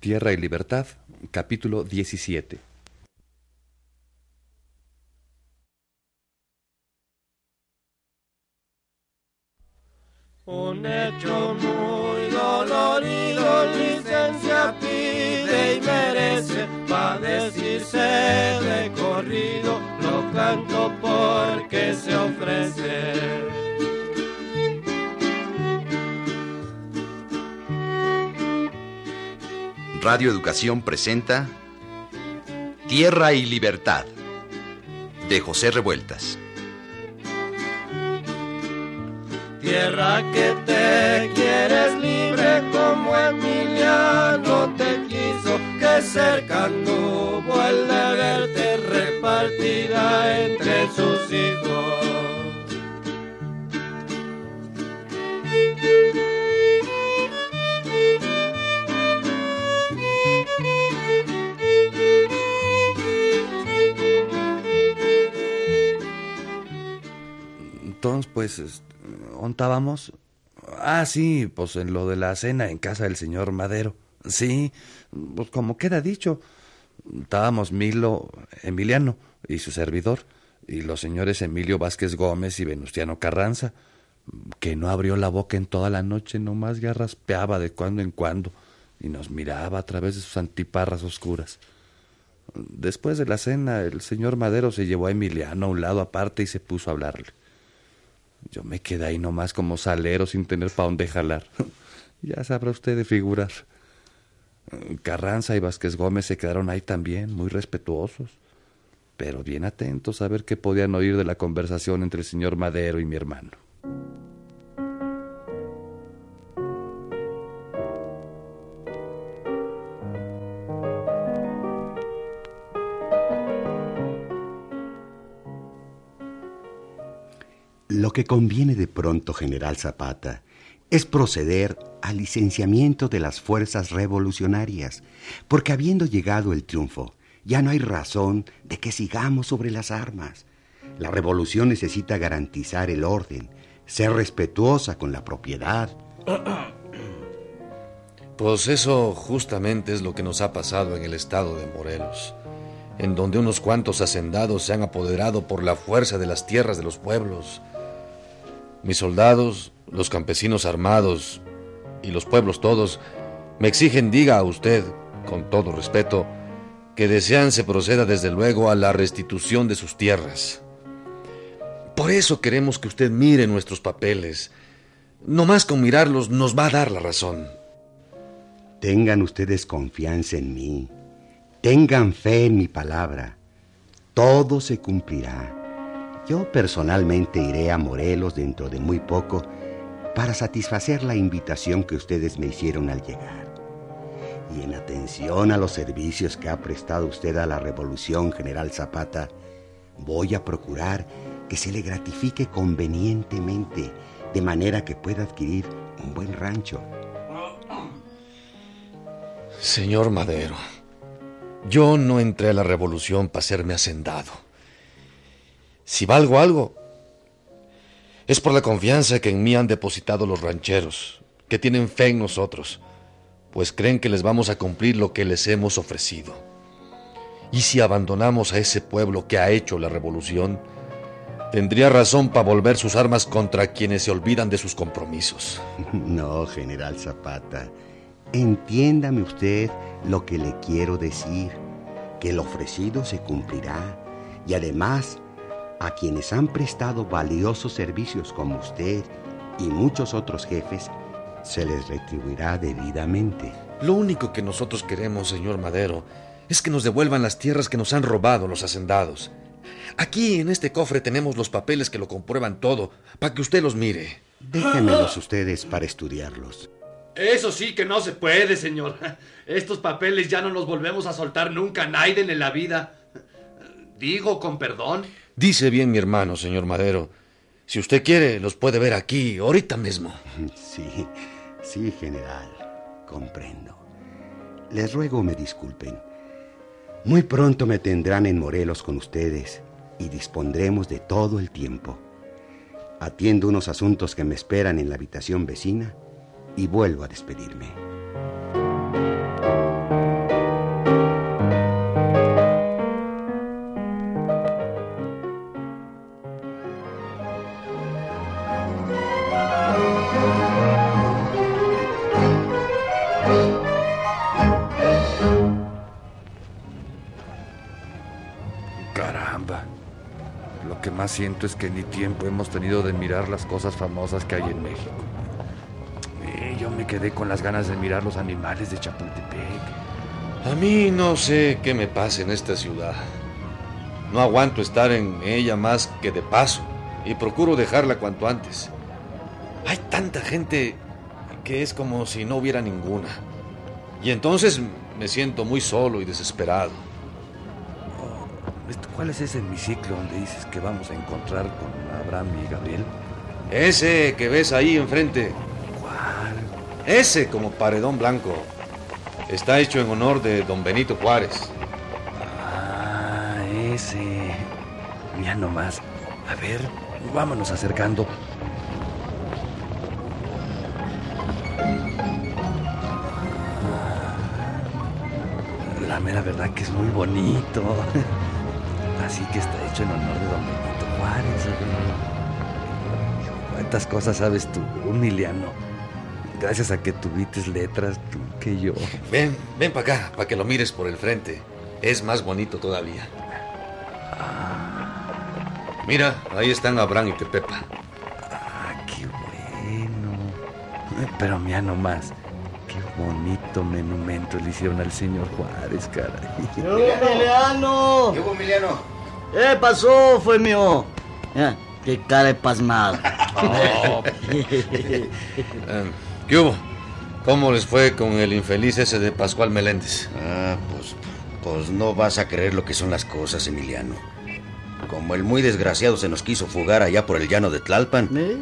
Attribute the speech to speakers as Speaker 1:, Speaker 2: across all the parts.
Speaker 1: Tierra y Libertad, capítulo 17.
Speaker 2: Radio Educación presenta Tierra y Libertad de José Revueltas.
Speaker 3: Tierra que te quieres libre como Emiliano te quiso, que cercano vuelve a verte repartida entre sus hijos.
Speaker 1: Pues, ¿ontábamos? Ah, sí, pues en lo de la cena en casa del señor Madero. Sí, pues como queda dicho. Estábamos Milo, Emiliano y su servidor, y los señores Emilio Vázquez Gómez y Venustiano Carranza, que no abrió la boca en toda la noche, nomás ya raspeaba de cuando en cuando, y nos miraba a través de sus antiparras oscuras. Después de la cena, el señor Madero se llevó a Emiliano a un lado aparte y se puso a hablarle. Yo me quedé ahí nomás como salero sin tener pa' dónde jalar. ya sabrá usted de figurar. Carranza y Vázquez Gómez se quedaron ahí también, muy respetuosos, pero bien atentos a ver qué podían oír de la conversación entre el señor Madero y mi hermano.
Speaker 4: Lo que conviene de pronto, general Zapata, es proceder al licenciamiento de las fuerzas revolucionarias, porque habiendo llegado el triunfo, ya no hay razón de que sigamos sobre las armas. La revolución necesita garantizar el orden, ser respetuosa con la propiedad.
Speaker 5: Pues eso justamente es lo que nos ha pasado en el estado de Morelos, en donde unos cuantos hacendados se han apoderado por la fuerza de las tierras de los pueblos. Mis soldados, los campesinos armados y los pueblos todos me exigen diga a usted, con todo respeto, que desean se proceda desde luego a la restitución de sus tierras. Por eso queremos que usted mire nuestros papeles. No más con mirarlos nos va a dar la razón.
Speaker 4: Tengan ustedes confianza en mí. Tengan fe en mi palabra. Todo se cumplirá. Yo personalmente iré a Morelos dentro de muy poco para satisfacer la invitación que ustedes me hicieron al llegar. Y en atención a los servicios que ha prestado usted a la Revolución General Zapata, voy a procurar que se le gratifique convenientemente, de manera que pueda adquirir un buen rancho.
Speaker 5: Señor Madero, yo no entré a la revolución para serme hacendado. Si valgo algo, es por la confianza que en mí han depositado los rancheros, que tienen fe en nosotros, pues creen que les vamos a cumplir lo que les hemos ofrecido. Y si abandonamos a ese pueblo que ha hecho la revolución, tendría razón para volver sus armas contra quienes se olvidan de sus compromisos.
Speaker 4: No, general Zapata. Entiéndame usted lo que le quiero decir, que el ofrecido se cumplirá y además a quienes han prestado valiosos servicios como usted y muchos otros jefes, se les retribuirá debidamente.
Speaker 5: Lo único que nosotros queremos, señor Madero, es que nos devuelvan las tierras que nos han robado los hacendados. Aquí en este cofre tenemos los papeles que lo comprueban todo, para que usted los mire.
Speaker 4: Déjenmelos ustedes para estudiarlos.
Speaker 6: Eso sí que no se puede, señor. Estos papeles ya no los volvemos a soltar nunca, Naiden en la vida. Digo, con perdón.
Speaker 5: Dice bien mi hermano, señor Madero. Si usted quiere, los puede ver aquí, ahorita mismo.
Speaker 4: Sí, sí, general. Comprendo. Les ruego me disculpen. Muy pronto me tendrán en Morelos con ustedes y dispondremos de todo el tiempo. Atiendo unos asuntos que me esperan en la habitación vecina y vuelvo a despedirme.
Speaker 1: Más siento es que ni tiempo hemos tenido de mirar las cosas famosas que hay en México. Y yo me quedé con las ganas de mirar los animales de Chapultepec.
Speaker 5: A mí no sé qué me pasa en esta ciudad. No aguanto estar en ella más que de paso y procuro dejarla cuanto antes. Hay tanta gente que es como si no hubiera ninguna. Y entonces me siento muy solo y desesperado.
Speaker 1: ¿Cuál es ese hemiciclo donde dices que vamos a encontrar con Abraham y Gabriel?
Speaker 5: Ese que ves ahí enfrente,
Speaker 1: ¿Cuál?
Speaker 5: ese como paredón blanco, está hecho en honor de don Benito Juárez.
Speaker 1: Ah, ese. Ya nomás. A ver, vámonos acercando. La mera verdad que es muy bonito. Así que está hecho en honor de don Benito Juárez. ¿Cuántas cosas sabes tú, Emiliano? Gracias a que tuviste letras tú que yo.
Speaker 5: Ven, ven para acá, para que lo mires por el frente. Es más bonito todavía. Mira, ahí están Abraham y Tepepa.
Speaker 1: Ah, qué bueno. Pero mira nomás, qué bonito monumento le hicieron al señor Juárez, caray.
Speaker 7: ¡Yo, Emiliano!
Speaker 2: ¿Qué hubo, Emiliano?
Speaker 7: ¿Qué pasó, fue mío? Qué cara de pasmado.
Speaker 5: Eh, ¿Qué hubo? ¿Cómo les fue con el infeliz ese de Pascual Meléndez?
Speaker 8: Ah, pues, pues no vas a creer lo que son las cosas, Emiliano. Como el muy desgraciado se nos quiso fugar allá por el llano de Tlalpan,
Speaker 7: ¿Eh?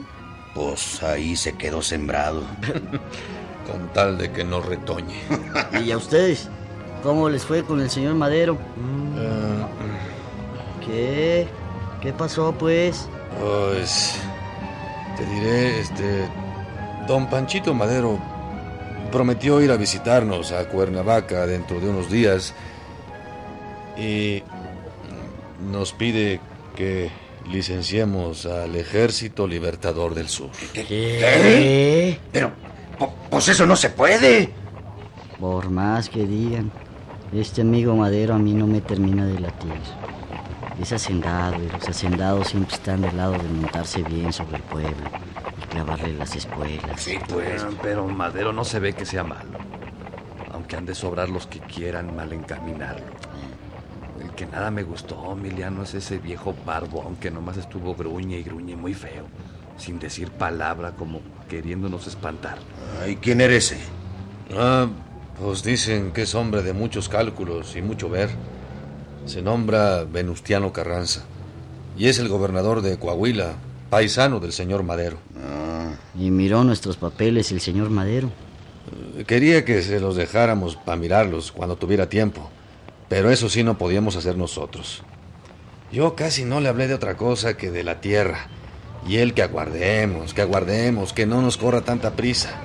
Speaker 8: pues ahí se quedó sembrado.
Speaker 5: Con tal de que no retoñe.
Speaker 7: ¿Y a ustedes? ¿Cómo les fue con el señor Madero? ¿Qué? ¿Qué pasó, pues?
Speaker 5: Pues. Te diré, este. Don Panchito Madero prometió ir a visitarnos a Cuernavaca dentro de unos días. Y. nos pide que licenciemos al Ejército Libertador del Sur.
Speaker 7: ¿Qué?
Speaker 8: Pero, po- pues eso no se puede.
Speaker 7: Por más que digan, este amigo Madero a mí no me termina de latir. Es hacendado y los hacendados siempre están del lado de montarse bien sobre el pueblo y clavarle las espuelas.
Speaker 8: Sí, pues.
Speaker 1: Pero, pero Madero no se ve que sea malo. Aunque han de sobrar los que quieran mal encaminarlo. El que nada me gustó, Emiliano, es ese viejo barbón que nomás estuvo gruñe y gruñe muy feo. Sin decir palabra, como queriéndonos espantar.
Speaker 8: ¿Y quién eres ese?
Speaker 5: Ah, pues dicen que es hombre de muchos cálculos y mucho ver. Se nombra Venustiano Carranza. Y es el gobernador de Coahuila, paisano del señor Madero.
Speaker 7: Y miró nuestros papeles el señor Madero.
Speaker 5: Quería que se los dejáramos para mirarlos cuando tuviera tiempo, pero eso sí no podíamos hacer nosotros. Yo casi no le hablé de otra cosa que de la tierra, y él que aguardemos, que aguardemos, que no nos corra tanta prisa.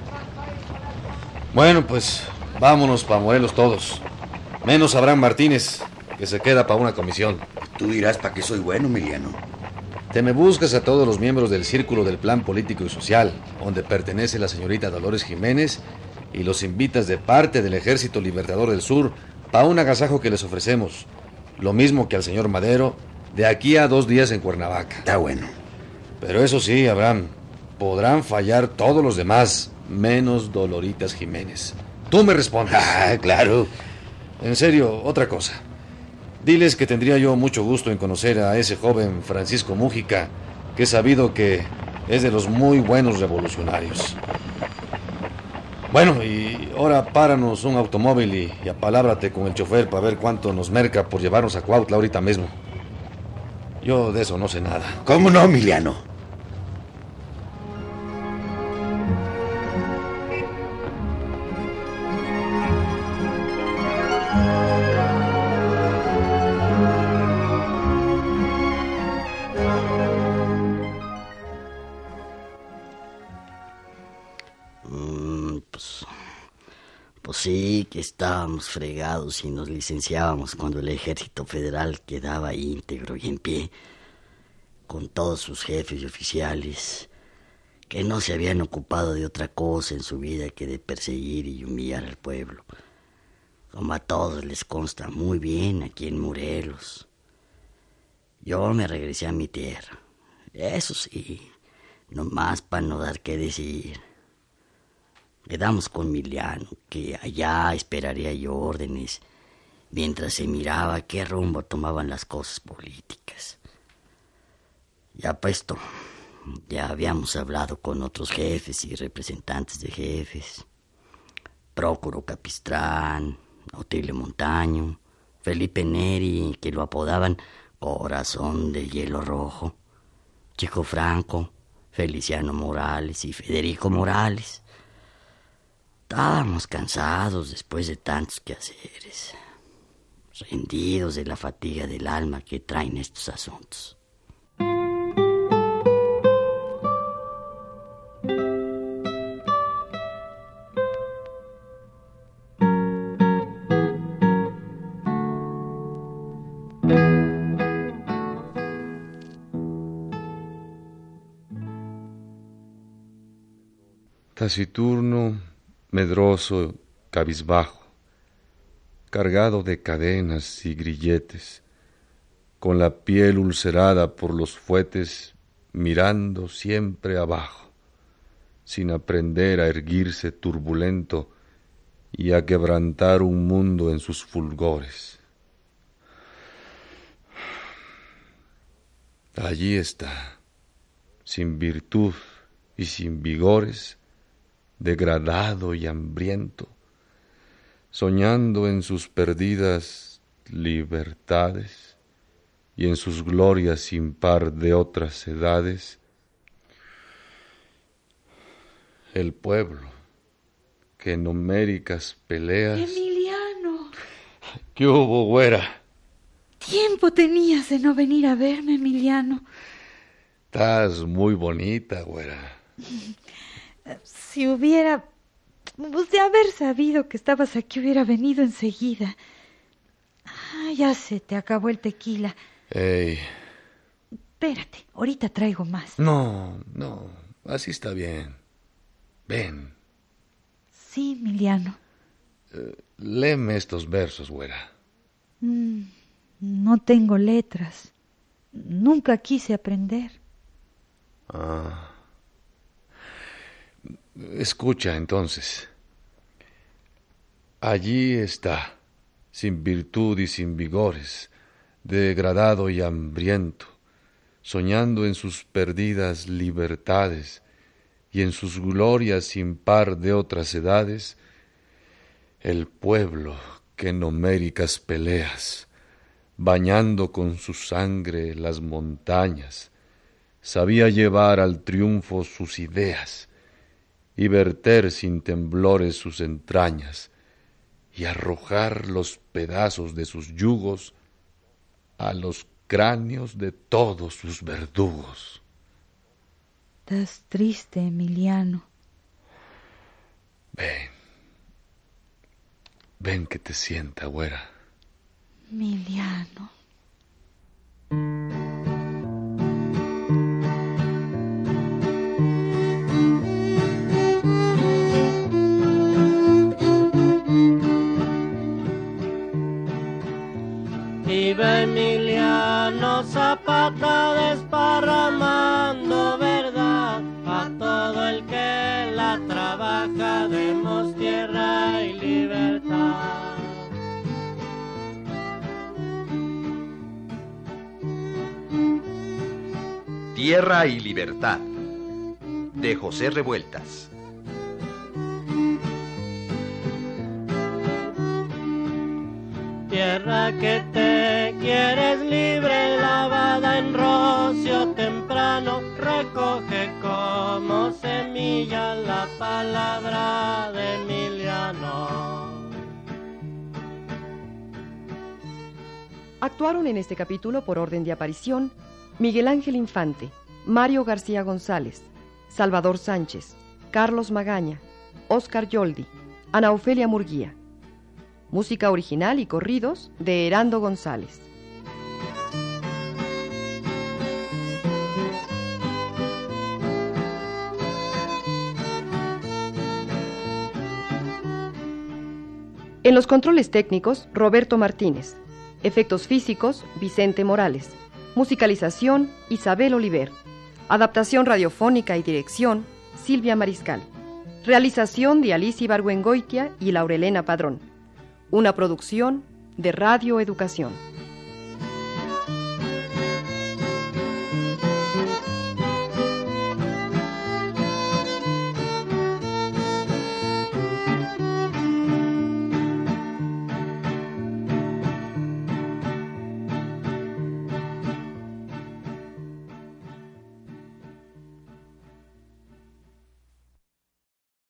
Speaker 5: Bueno, pues vámonos para Morelos todos, menos Abraham Martínez, que se queda para una comisión.
Speaker 8: Tú dirás para qué soy bueno, Emiliano.
Speaker 5: Te me buscas a todos los miembros del Círculo del Plan Político y Social, donde pertenece la señorita Dolores Jiménez, y los invitas de parte del Ejército Libertador del Sur para un agasajo que les ofrecemos. Lo mismo que al señor Madero, de aquí a dos días en Cuernavaca.
Speaker 8: Está bueno.
Speaker 5: Pero eso sí, Abraham, podrán fallar todos los demás, menos Doloritas Jiménez. Tú me respondes.
Speaker 8: Ah, claro.
Speaker 5: En serio, otra cosa. Diles que tendría yo mucho gusto en conocer a ese joven Francisco Mújica, que he sabido que es de los muy buenos revolucionarios. Bueno, y ahora páranos un automóvil y, y apalábrate con el chofer para ver cuánto nos merca por llevarnos a Cuautla ahorita mismo. Yo de eso no sé nada.
Speaker 8: ¿Cómo no, Emiliano?
Speaker 7: Pues, pues sí, que estábamos fregados y nos licenciábamos cuando el ejército federal quedaba íntegro y en pie, con todos sus jefes y oficiales, que no se habían ocupado de otra cosa en su vida que de perseguir y humillar al pueblo, como a todos les consta muy bien aquí en Morelos. Yo me regresé a mi tierra. Eso sí, nomás para no dar qué decir. Quedamos con Miliano, que allá esperaría yo órdenes, mientras se miraba qué rumbo tomaban las cosas políticas. Ya puesto, ya habíamos hablado con otros jefes y representantes de jefes. Prócuro Capistrán, Otilio Montaño, Felipe Neri, que lo apodaban Corazón de Hielo Rojo, Chico Franco, Feliciano Morales y Federico Morales. Estábamos cansados después de tantos quehaceres, rendidos de la fatiga del alma que traen estos asuntos.
Speaker 5: taciturno, medroso, cabizbajo, cargado de cadenas y grilletes, con la piel ulcerada por los fuetes, mirando siempre abajo, sin aprender a erguirse turbulento y a quebrantar un mundo en sus fulgores. Allí está, sin virtud y sin vigores, degradado y hambriento, soñando en sus perdidas libertades y en sus glorias sin par de otras edades, el pueblo que en homéricas peleas...
Speaker 9: Emiliano.
Speaker 5: ¿Qué hubo, güera?
Speaker 9: Tiempo tenías de no venir a verme, Emiliano.
Speaker 5: Estás muy bonita, güera.
Speaker 9: Si hubiera... Pues de haber sabido que estabas aquí, hubiera venido enseguida. Ah, ya se te acabó el tequila.
Speaker 5: Ey.
Speaker 9: Espérate, ahorita traigo más.
Speaker 5: No, no, así está bien. Ven.
Speaker 9: Sí, Emiliano.
Speaker 5: Eh, léeme estos versos, güera.
Speaker 9: Mm, no tengo letras. Nunca quise aprender.
Speaker 5: Ah. Escucha entonces. Allí está, sin virtud y sin vigores, degradado y hambriento, soñando en sus perdidas libertades y en sus glorias sin par de otras edades, el pueblo que en homéricas peleas, bañando con su sangre las montañas, sabía llevar al triunfo sus ideas, y verter sin temblores sus entrañas, y arrojar los pedazos de sus yugos a los cráneos de todos sus verdugos.
Speaker 9: Estás triste, Emiliano.
Speaker 5: Ven, ven que te sienta, güera.
Speaker 9: Emiliano.
Speaker 3: Zapata desparramando verdad a todo el que la trabaja, demos tierra y libertad.
Speaker 2: Tierra y Libertad de José Revueltas.
Speaker 3: Tierra que te la palabra de Emiliano.
Speaker 10: Actuaron en este capítulo por orden de aparición Miguel Ángel Infante, Mario García González, Salvador Sánchez, Carlos Magaña, Óscar Yoldi, Ana Ofelia Murguía. Música original y corridos de Herando González. En los controles técnicos, Roberto Martínez. Efectos físicos, Vicente Morales. Musicalización Isabel Oliver. Adaptación radiofónica y dirección Silvia Mariscal. Realización de Alicia Ibargüengoitia y Laurelena Padrón. Una producción de Radio Educación.